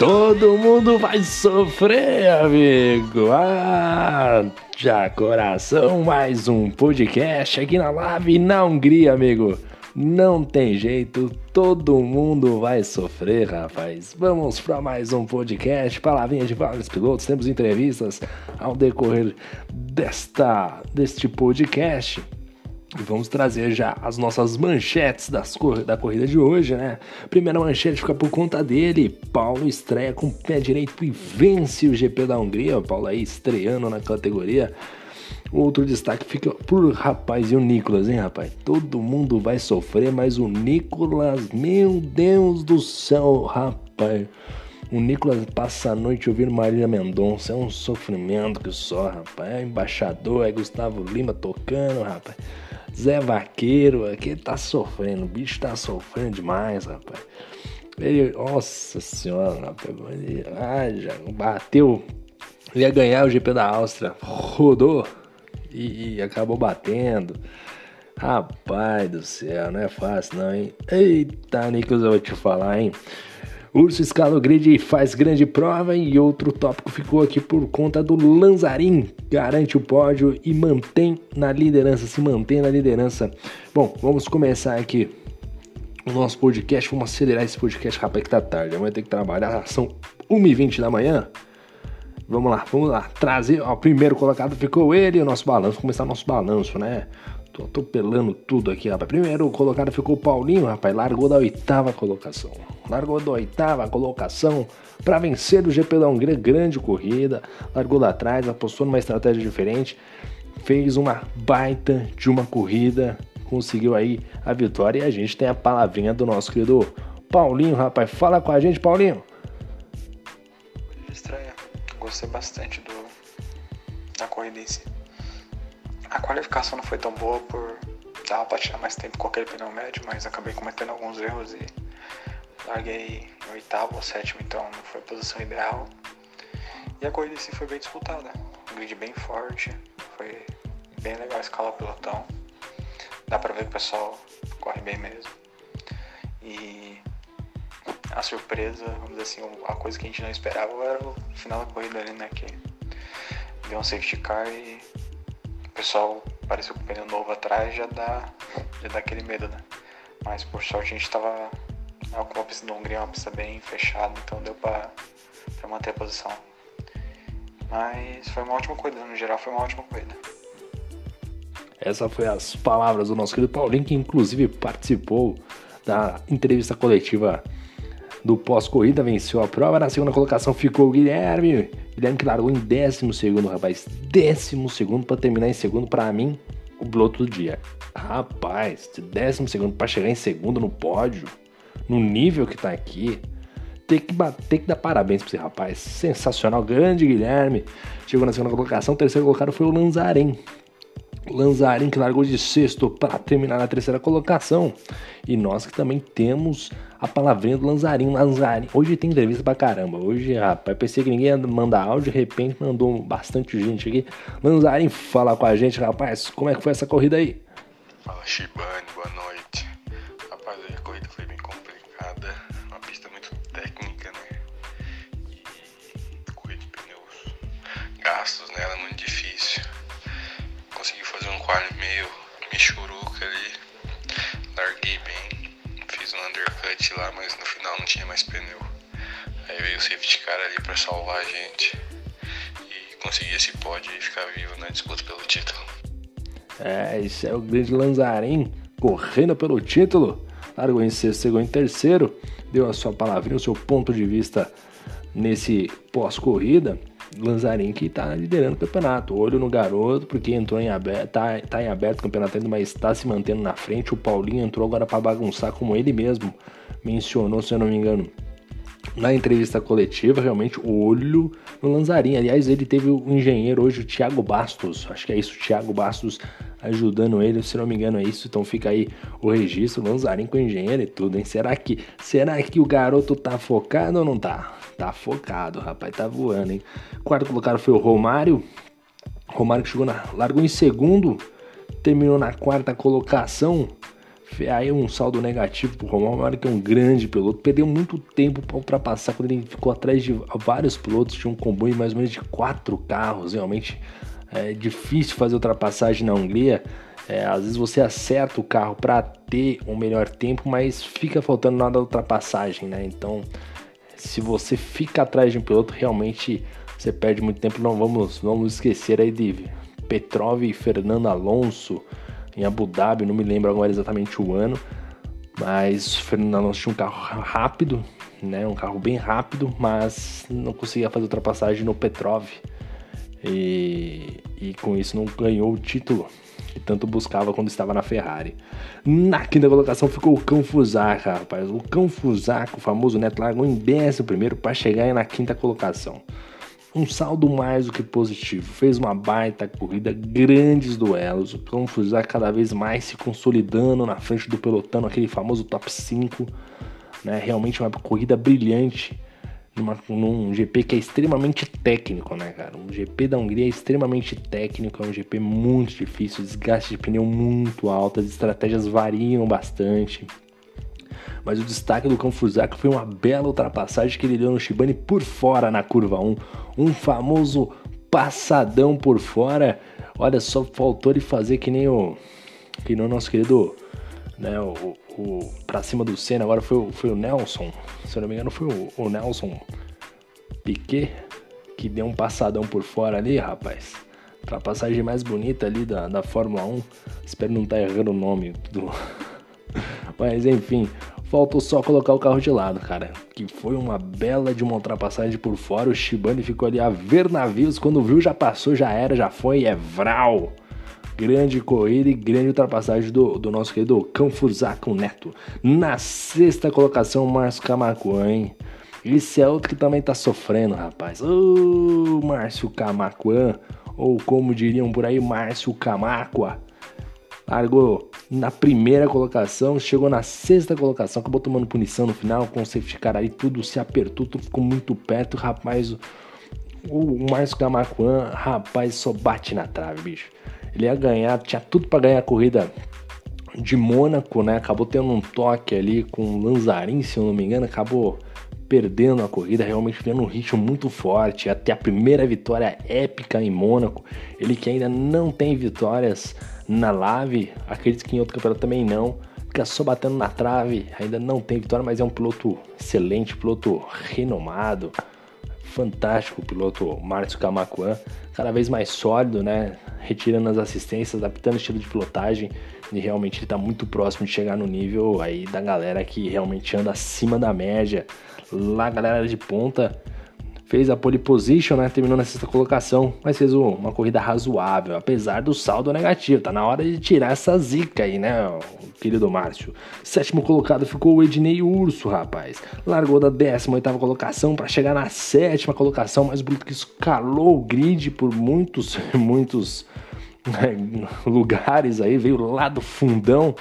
Todo mundo vai sofrer, amigo. Ah, já coração, mais um podcast aqui na Live na Hungria, amigo. Não tem jeito, todo mundo vai sofrer, rapaz. Vamos para mais um podcast, palavrinha de vários pilotos. Temos entrevistas ao decorrer desta deste podcast. E vamos trazer já as nossas manchetes das cor da corrida de hoje, né? Primeira manchete fica por conta dele. Paulo estreia com o pé direito e vence o GP da Hungria. O Paulo aí estreando na categoria. Outro destaque fica por rapaz e o Nicolas, hein, rapaz? Todo mundo vai sofrer, mas o Nicolas, meu Deus do céu, rapaz. O Nicolas passa a noite ouvindo Marília Mendonça. É um sofrimento que só, rapaz. É embaixador, é Gustavo Lima tocando, rapaz. Zé Vaqueiro, aqui tá sofrendo, o bicho tá sofrendo demais, rapaz. Ele, nossa senhora, rapaz, ah, já bateu, ia ganhar o GP da Áustria, rodou e, e acabou batendo. Rapaz do céu, não é fácil não, hein? Eita, Nicolas, eu vou te falar, hein? Urso escala o grid e faz grande prova. E outro tópico ficou aqui por conta do Lanzarin, garante o pódio e mantém na liderança, se mantém na liderança. Bom, vamos começar aqui o nosso podcast, vamos acelerar esse podcast, rapaz, que tá tarde, amanhã tem que trabalhar, são 1h20 da manhã. Vamos lá, vamos lá, trazer, ó, o primeiro colocado ficou ele, o nosso balanço, começar o nosso balanço, né? Tô atropelando tudo aqui, rapaz. Primeiro colocado ficou o Paulinho, rapaz. Largou da oitava colocação. Largou da oitava colocação para vencer o GP da Hungria. Grande corrida. Largou lá atrás, apostou numa estratégia diferente. Fez uma baita de uma corrida. Conseguiu aí a vitória. E a gente tem a palavrinha do nosso querido Paulinho, rapaz. Fala com a gente, Paulinho. Estranha. Gostei bastante do da corrida em si. A qualificação não foi tão boa por dar para tirar mais tempo com aquele pneu médio, mas acabei cometendo alguns erros e larguei em oitavo ou sétimo, então não foi a posição ideal. E a corrida em si foi bem disputada, um grid bem forte, foi bem legal escalar o pelotão. Dá pra ver que o pessoal corre bem mesmo. E a surpresa, vamos dizer assim, a coisa que a gente não esperava era o final da corrida ali, né? Que deu um safety car e pessoal apareceu com pneu novo atrás, já dá, já dá aquele medo, né? Mas por sorte a gente tava com a pista do Hungria, uma pista bem fechada, então deu pra, pra manter a posição. Mas foi uma ótima corrida, no geral foi uma ótima corrida. Essa foi as palavras do nosso querido Paulinho, que inclusive participou da entrevista coletiva do pós-corrida, venceu a prova. Na segunda colocação ficou o Guilherme. Guilherme que largou em décimo segundo, rapaz. Décimo segundo para terminar em segundo, para mim, o piloto do dia. Rapaz, décimo segundo para chegar em segundo no pódio, no nível que tá aqui. Tem que, bater, que dar parabéns pra esse rapaz. Sensacional, grande Guilherme. Chegou na segunda colocação. Terceiro colocado foi o Lanzarém. Lanzarin que largou de sexto para terminar na terceira colocação. E nós que também temos a palavrinha do Lanzarin. Lanzarin. Hoje tem entrevista pra caramba. Hoje, rapaz, pensei que ninguém ia mandar áudio, de repente mandou bastante gente aqui. Lanzarin, fala com a gente, rapaz, como é que foi essa corrida aí? Fala Shibane, boa noite. Rapaz, a corrida foi bem complicada, uma pista muito técnica, né? E corrida de pneus gastos nela undercut lá, mas no final não tinha mais pneu. Aí veio o safety car ali para salvar a gente e conseguir esse pódio e ficar vivo na disputa pelo título. É, esse é o grande Lanzarin correndo pelo título. Largou em sexto, chegou em terceiro, deu a sua palavrinha, o seu ponto de vista nesse pós-corrida. Lanzarin que tá liderando o campeonato. Olho no garoto, porque entrou em aberto, tá, tá em aberto o campeonato ainda, mas está se mantendo na frente. O Paulinho entrou agora para bagunçar, como ele mesmo mencionou, se eu não me engano, na entrevista coletiva, realmente, olho no Lanzarin. Aliás, ele teve o engenheiro hoje, o Thiago Bastos, acho que é isso, o Thiago Bastos ajudando ele, se não me engano é isso, então fica aí o registro, Lanzarin com o engenheiro e tudo, hein? Será que, será que o garoto tá focado ou não tá? Tá focado, rapaz, tá voando, hein? Quarto colocado foi o Romário. Romário que chegou na. largou em segundo, terminou na quarta colocação. Aí um saldo negativo pro Romain que é um grande piloto. Perdeu muito tempo para ultrapassar quando ele ficou atrás de vários pilotos. Tinha um comboio mais ou menos de quatro carros. Realmente é difícil fazer ultrapassagem na Hungria. É, às vezes você acerta o carro para ter um melhor tempo, mas fica faltando nada da ultrapassagem, né? Então, se você fica atrás de um piloto, realmente você perde muito tempo. Não vamos, vamos esquecer aí de Petrov e Fernando Alonso em Abu Dhabi, não me lembro agora exatamente o ano, mas Fernando Alonso tinha um carro rápido, né, um carro bem rápido, mas não conseguia fazer ultrapassagem no Petrov e, e com isso não ganhou o título que tanto buscava quando estava na Ferrari. Na quinta colocação ficou o Cão Fusaka, rapaz. O Cão Fusaka, o famoso Neto, largou em décimo primeiro para chegar na quinta colocação um saldo mais do que positivo. Fez uma baita corrida, grandes duelos, o Confusar cada vez mais se consolidando na frente do pelotão, aquele famoso top 5. Né? Realmente uma corrida brilhante num GP que é extremamente técnico, né, cara? Um GP da Hungria é extremamente técnico, é um GP muito difícil, desgaste de pneu muito alto, as estratégias variam bastante. Mas o destaque do Confusaka foi uma bela ultrapassagem que ele deu no Shibane por fora na curva 1. Um famoso passadão por fora. Olha só, faltou ele fazer que nem o. Que nem o nosso querido. Né, o, o, pra cima do Senna, agora foi, o, foi o Nelson. Se eu não me engano, foi o, o Nelson Piquet que deu um passadão por fora ali, rapaz. Ultrapassagem mais bonita ali da, da Fórmula 1. Espero não estar tá errando o nome do. Mas enfim, Faltou só colocar o carro de lado, cara. Que foi uma bela de uma ultrapassagem por fora. O Shibane ficou ali a ver navios. Quando viu, já passou, já era, já foi. É Vral. Grande corrida e grande ultrapassagem do, do nosso querido Fusaka Neto. Na sexta colocação, Márcio Camacuã, hein? Esse é outro que também tá sofrendo, rapaz. Ô, oh, Márcio Camacuã. Ou como diriam por aí, Márcio Camacua largou na primeira colocação, chegou na sexta colocação, acabou tomando punição no final, com o safety car aí, tudo se apertou, tudo ficou muito perto, rapaz, o, Márcio Camacuan, rapaz, só bate na trave, bicho. Ele ia ganhar, tinha tudo para ganhar a corrida de Mônaco, né? Acabou tendo um toque ali com o Lanzarin, se eu não me engano, acabou perdendo a corrida, realmente vendo um ritmo muito forte, até a primeira vitória épica em Mônaco. Ele que ainda não tem vitórias na Lave, acredito que em outro campeonato também não. Fica só batendo na trave, ainda não tem vitória, mas é um piloto excelente, piloto renomado, fantástico piloto Márcio Camacuan, cada vez mais sólido, né? Retirando as assistências, adaptando o estilo de pilotagem e realmente ele está muito próximo de chegar no nível aí da galera que realmente anda acima da média. Lá galera de ponta fez a pole position, né? Terminou na sexta colocação, mas fez uma corrida razoável, apesar do saldo negativo. Tá na hora de tirar essa zica aí, né, querido Márcio? Sétimo colocado ficou o Ednei Urso, rapaz. Largou da 18 colocação para chegar na sétima colocação, mas o Bruto que escalou o grid por muitos, muitos né, lugares aí, veio lá do fundão.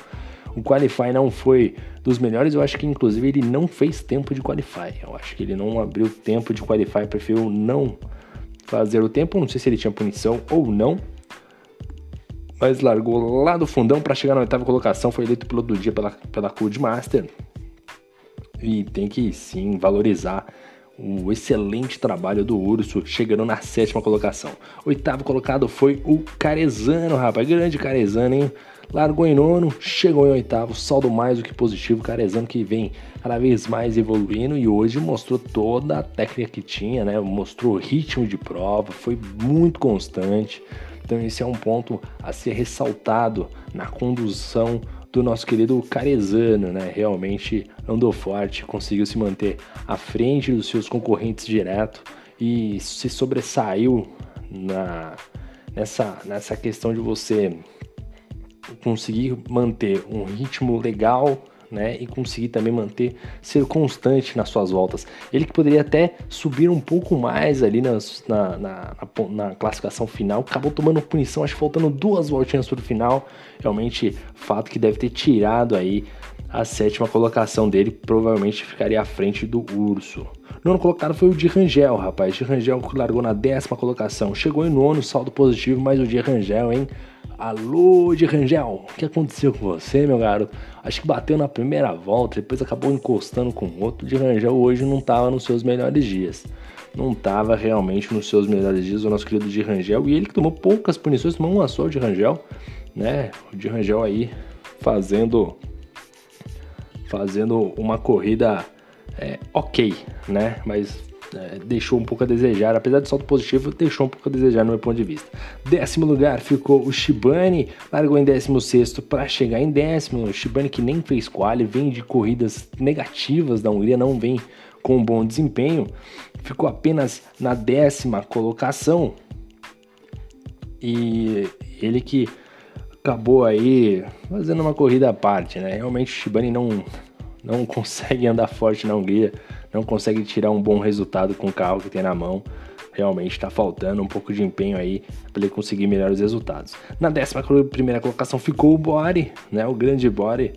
O Qualify não foi dos melhores, eu acho que inclusive ele não fez tempo de qualify. Eu acho que ele não abriu tempo de qualify, preferiu não fazer o tempo. Não sei se ele tinha punição ou não. Mas largou lá do fundão para chegar na oitava colocação. Foi eleito piloto do dia pela, pela Master E tem que sim valorizar o excelente trabalho do Urso, chegando na sétima colocação. Oitavo colocado foi o Carezano, rapaz. Grande Carezano, hein? Largou em nono, chegou em oitavo, saldo mais do que positivo. Carezano que vem cada vez mais evoluindo e hoje mostrou toda a técnica que tinha, né? Mostrou ritmo de prova, foi muito constante. Então esse é um ponto a ser ressaltado na condução do nosso querido Carezano, né? Realmente andou forte, conseguiu se manter à frente dos seus concorrentes direto e se sobressaiu na, nessa, nessa questão de você conseguir manter um ritmo legal, né, e conseguir também manter, ser constante nas suas voltas. Ele que poderia até subir um pouco mais ali nas, na, na, na, classificação final, acabou tomando punição, acho que faltando duas voltinhas para o final. Realmente, fato que deve ter tirado aí a sétima colocação dele, provavelmente ficaria à frente do Urso. Nono colocado foi o de Rangel, rapaz. De Rangel largou na décima colocação, chegou em nono, saldo positivo, mas o de Rangel, hein? Alô, de Rangel, o que aconteceu com você, meu garoto? Acho que bateu na primeira volta, depois acabou encostando com outro. De Rangel hoje não estava nos seus melhores dias. Não estava realmente nos seus melhores dias o nosso querido de Rangel. E ele que tomou poucas punições, tomou uma só de Rangel, né? O de Rangel aí fazendo fazendo uma corrida é, ok, né? Mas é, deixou um pouco a desejar, apesar de salto positivo, deixou um pouco a desejar no meu ponto de vista. Décimo lugar ficou o Shibane, largou em décimo sexto para chegar em décimo. O Shibane que nem fez quali, vem de corridas negativas da Hungria, não vem com um bom desempenho, ficou apenas na décima colocação. E ele que acabou aí fazendo uma corrida à parte, né? Realmente o Shibane não, não consegue andar forte na Hungria não consegue tirar um bom resultado com o carro que tem na mão. Realmente está faltando um pouco de empenho aí para ele conseguir melhores resultados. Na décima primeira colocação ficou o Bore, né? O grande Bore.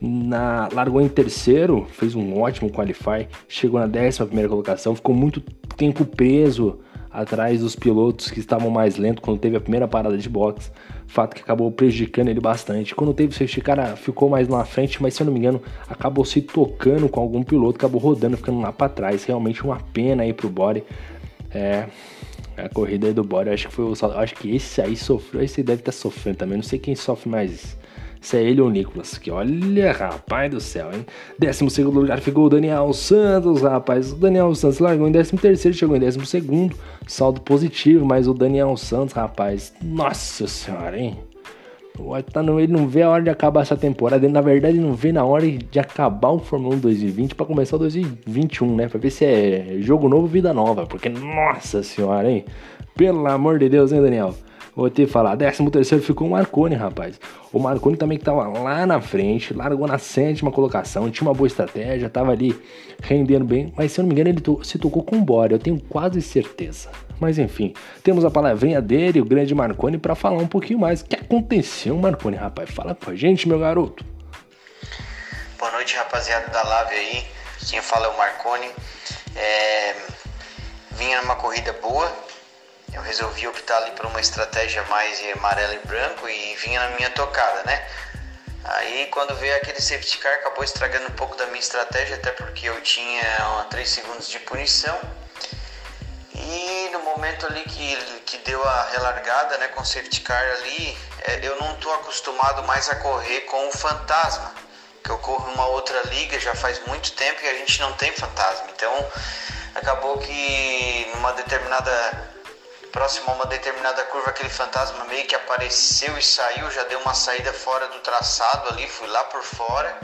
Na, largou em terceiro, fez um ótimo qualify, chegou na décima primeira colocação, ficou muito tempo preso atrás dos pilotos que estavam mais lentos quando teve a primeira parada de boxe. Fato que acabou prejudicando ele bastante. Quando teve o safety car, ficou mais na frente, mas se eu não me engano, acabou se tocando com algum piloto, acabou rodando, ficando lá para trás. Realmente uma pena aí pro Body. É, a corrida aí do Body, acho que foi o acho que esse aí sofreu, esse deve estar tá sofrendo também. Não sei quem sofre mais se é ele ou o Nicolas. Que olha, rapaz do céu, hein? 12 lugar ficou o Daniel Santos, rapaz. O Daniel Santos largou em 13, chegou em 12. Saldo positivo, mas o Daniel Santos, rapaz. Nossa senhora, hein? Ele não vê a hora de acabar essa temporada. Ele, na verdade, ele não vê na hora de acabar o Fórmula 1 2020 para começar o 2021, né? Pra ver se é jogo novo, vida nova. Porque, nossa senhora, hein? Pelo amor de Deus, hein, Daniel? Vou te falar, 13 terceiro ficou o Marconi, rapaz. O Marconi também que tava lá na frente, largou na sétima colocação, tinha uma boa estratégia, tava ali rendendo bem, mas se eu não me engano ele to se tocou com o Bora, eu tenho quase certeza. Mas enfim, temos a palavrinha dele, o grande Marconi, para falar um pouquinho mais. O que aconteceu, Marconi, rapaz? Fala com a gente, meu garoto. Boa noite, rapaziada da Live aí. Quem fala é o Marconi. É... Vinha numa corrida boa, eu resolvi optar ali por uma estratégia mais amarelo e branco e vinha na minha tocada, né? Aí quando veio aquele safety car acabou estragando um pouco da minha estratégia, até porque eu tinha 3 segundos de punição. E no momento ali que, que deu a relargada né, com o safety car ali, é, eu não estou acostumado mais a correr com o fantasma. Que eu corro uma outra liga já faz muito tempo e a gente não tem fantasma. Então acabou que numa determinada próximo a uma determinada curva, aquele fantasma meio que apareceu e saiu, já deu uma saída fora do traçado ali, fui lá por fora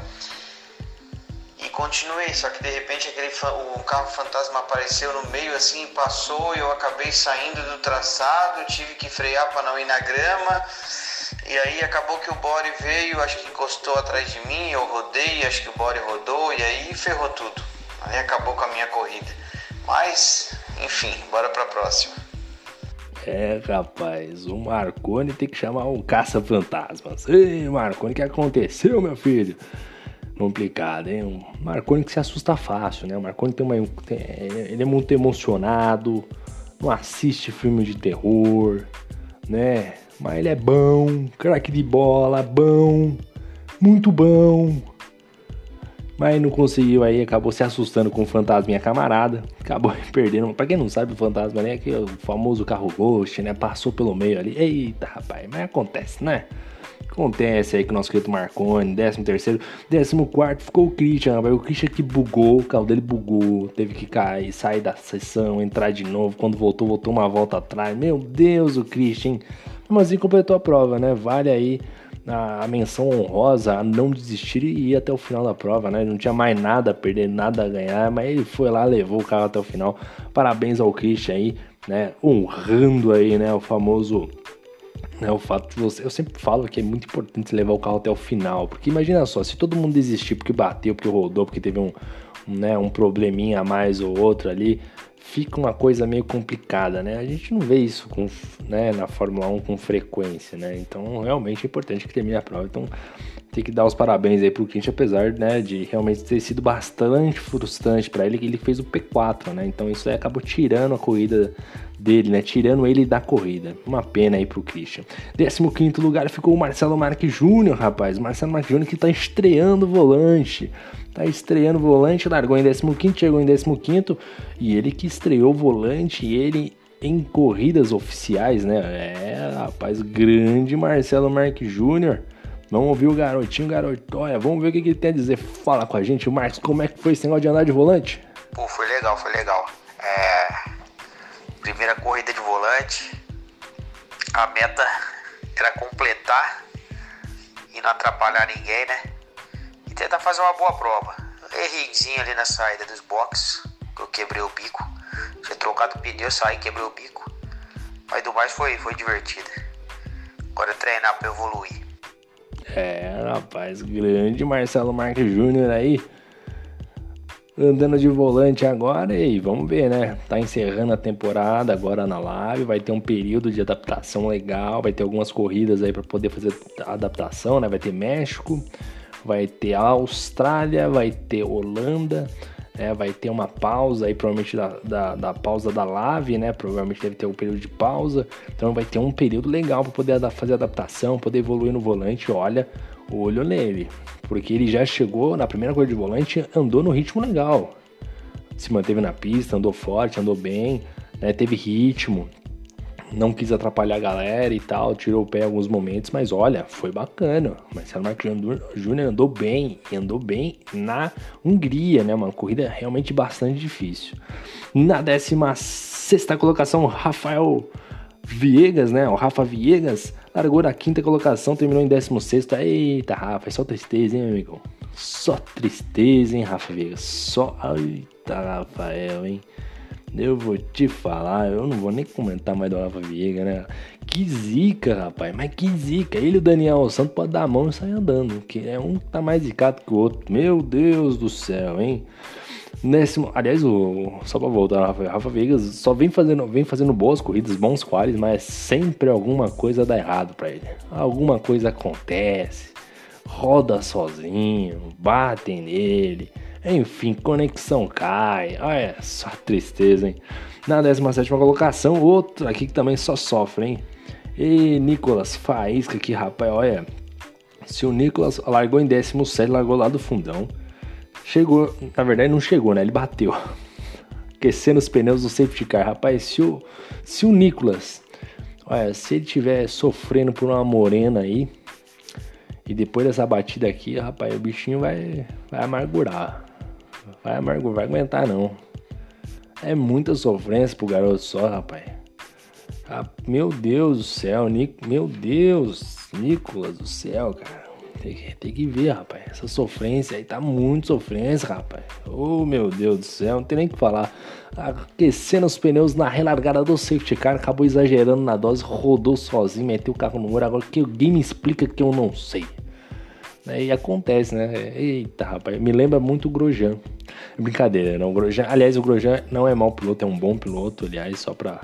e continuei. Só que de repente aquele o carro fantasma apareceu no meio assim, passou, eu acabei saindo do traçado, tive que frear para não ir na grama. E aí acabou que o Bore veio, acho que encostou atrás de mim, eu rodei, acho que o Bore rodou e aí ferrou tudo. Aí acabou com a minha corrida. Mas, enfim, bora para a próxima. É, rapaz, o Marconi tem que chamar um caça-fantasmas. Ei, Marconi, o que aconteceu, meu filho? Complicado, hein? O Marconi que se assusta fácil, né? O Marconi tem uma. Tem, ele é muito emocionado, não assiste filme de terror, né? Mas ele é bom, craque de bola, bom, muito bom mas não conseguiu aí, acabou se assustando com o fantasminha camarada, acabou perdendo. Pra quem não sabe, o fantasma né, que é o famoso carro Ghost, né? Passou pelo meio ali. Eita, rapaz, mas acontece, né? Acontece aí com o nosso querido Marconi, 13 terceiro, 14 quarto ficou o Christian, rapaz. O Christian que bugou, o carro dele bugou, teve que cair, sair da sessão, entrar de novo. Quando voltou, voltou uma volta atrás. Meu Deus, o Christian. Mas assim completou a prova, né? Vale aí a, menção honrosa a não desistir e ir até o final da prova, né? Não tinha mais nada a perder, nada a ganhar, mas ele foi lá, levou o carro até o final. Parabéns ao Christian aí, né? Honrando aí, né? O famoso né, o fato de você, eu sempre falo que é muito importante levar o carro até o final, porque imagina só, se todo mundo desistir porque bateu, porque rodou, porque teve um, né, um probleminha a mais ou outro ali, fica uma coisa meio complicada, né? A gente não vê isso com, né, na Fórmula 1 com frequência, né? Então, realmente é importante que termine a prova. Então, tem que dar os parabéns aí pro Quinte, apesar, né, de realmente ter sido bastante frustrante para ele, que ele fez o P4, né? Então, isso aí acabou tirando a corrida dele, né? Tirando ele da corrida. Uma pena aí pro Christian. 15 lugar ficou o Marcelo Marques Júnior, rapaz. Marcelo Marques Júnior que tá estreando o volante. Tá estreando o volante, largou em 15, chegou em 15 e ele que estreou o volante, ele em corridas oficiais, né? É, rapaz, grande Marcelo Marques Júnior. Vamos ouvir o garotinho, garoto. Olha, vamos ver o que, ele tem a dizer. Fala com a gente, Marcos, como é que foi esse negócio de andar de volante? Pô, foi legal, foi legal. Primeira corrida de volante. A meta era completar e não atrapalhar ninguém, né? E tentar fazer uma boa prova. Errinhozinho ali na saída dos boxes, que eu quebrei o bico. Tinha trocado o pneu, saí, quebrei o bico. Mas do mais foi, foi divertido. Agora é treinar para evoluir. É, rapaz, grande Marcelo Marques Júnior aí. Andando de volante agora e vamos ver, né? Tá encerrando a temporada agora na live, vai ter um período de adaptação legal, vai ter algumas corridas aí para poder fazer a adaptação, né? Vai ter México, vai ter Austrália, vai ter Holanda, né? Vai ter uma pausa aí, provavelmente da, da, da, pausa da Lave, né? Provavelmente deve ter um período de pausa. Então vai ter um período legal para poder fazer adaptação, poder evoluir no volante. Olha, olho nele. Porque ele já chegou na primeira corrida de volante, andou no ritmo legal. Se manteve na pista, andou forte, andou bem, né? teve ritmo, não quis atrapalhar a galera e tal, tirou o pé em alguns momentos, mas olha, foi bacana. Marcelo Marques Júnior andou bem, andou bem na Hungria, né? Uma corrida realmente bastante difícil. Na 16 colocação, Rafael Viegas, né? O Rafa Viegas largou na quinta colocação, terminou em 16. Eita, Rafa, é só tristeza, hein, amigo? Só tristeza, hein, Rafa Viegas? Só. Eita, Rafael, hein? Eu vou te falar, eu não vou nem comentar mais do Rafa Viega, né? Que zica, rapaz, mas que zica. Ele e o Daniel Santos podem dar a mão e sair andando, que é um que tá mais zicado que o outro. Meu Deus do céu, hein? Nesse, aliás, o, só pra voltar, Rafa, Rafa Vegas só vem fazendo, vem fazendo boas corridas, bons quales, mas sempre alguma coisa dá errado para ele. Alguma coisa acontece, roda sozinho, batem nele. Enfim, conexão cai. Olha só tristeza, hein? Na 17 colocação, outro aqui que também só sofre, hein? E Nicolas Faísca aqui, rapaz, olha. Se o Nicolas largou em 17, largou lá do fundão. Chegou, na verdade não chegou, né? Ele bateu. Aquecendo os pneus do safety car. Rapaz, se o, se o Nicolas, olha, se ele tiver sofrendo por uma morena aí, e depois dessa batida aqui, rapaz, o bichinho vai, vai amargurar. Vai amargo, vai aguentar não. É muita sofrência pro garoto só, rapaz. Ah, meu Deus do céu, Nic... meu Deus, Nicolas do céu, cara. Tem que, ver, rapaz. Essa sofrência aí tá muito sofrência, rapaz. Oh, meu Deus do céu, não tem nem o que falar. Aquecendo os pneus na relargada do safety car, acabou exagerando na dose, rodou sozinho, meteu o carro no muro. Agora que alguém me explica que eu não sei. Né? E acontece, né? Eita, rapaz, me lembra muito o Grosjean. Brincadeira, não. O Grosjean, aliás, o Grosjean não é mau piloto, é um bom piloto, aliás, só pra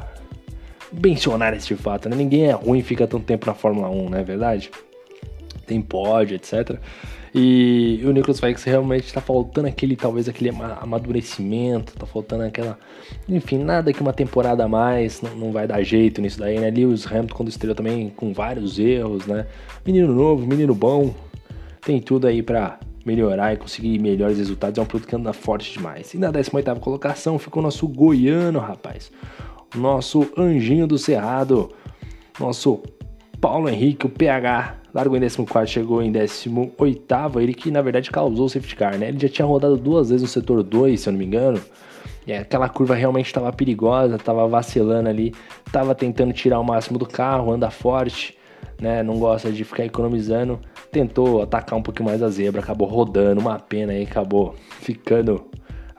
mencionar este fato, né? Ninguém é ruim e fica tanto tempo na Fórmula 1, não é verdade? Tem pódio, etc. E o Nicolas Vex realmente está faltando aquele, talvez aquele amadurecimento, tá faltando aquela. Enfim, nada que uma temporada a mais não, não vai dar jeito nisso daí, né? Lewis Hamilton, quando estreou também com vários erros, né? Menino novo, menino bom, tem tudo aí para melhorar e conseguir melhores resultados. É um produto que anda forte demais. E na 18 colocação ficou o nosso goiano, rapaz. Nosso anjinho do Cerrado. Nosso Paulo Henrique, o PH. Largou em 14, chegou em 18. Ele que na verdade causou o safety car, né? Ele já tinha rodado duas vezes no setor 2, se eu não me engano. E aquela curva realmente estava perigosa, estava vacilando ali, estava tentando tirar o máximo do carro, anda forte né? Não gosta de ficar economizando. Tentou atacar um pouquinho mais a zebra, acabou rodando, uma pena aí, acabou ficando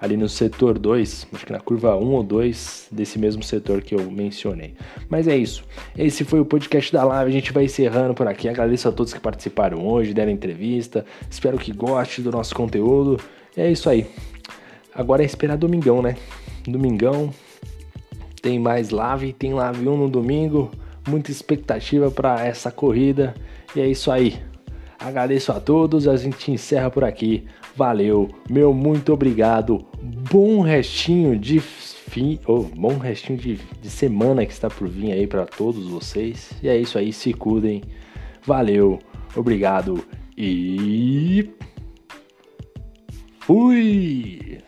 ali no setor 2, acho que na curva 1 ou 2 desse mesmo setor que eu mencionei. Mas é isso. Esse foi o podcast da live. A gente vai encerrando por aqui. Agradeço a todos que participaram hoje, deram entrevista. Espero que goste do nosso conteúdo. É isso aí. Agora é esperar domingão, né? Domingão tem mais live, tem live 1 no domingo muita expectativa para essa corrida. E é isso aí. Agradeço a todos, a gente encerra por aqui. Valeu, meu muito obrigado. Bom restinho de fim, oh, bom restinho de, de semana que está por vir aí para todos vocês. E é isso aí, se cuidem. Valeu, obrigado e fui!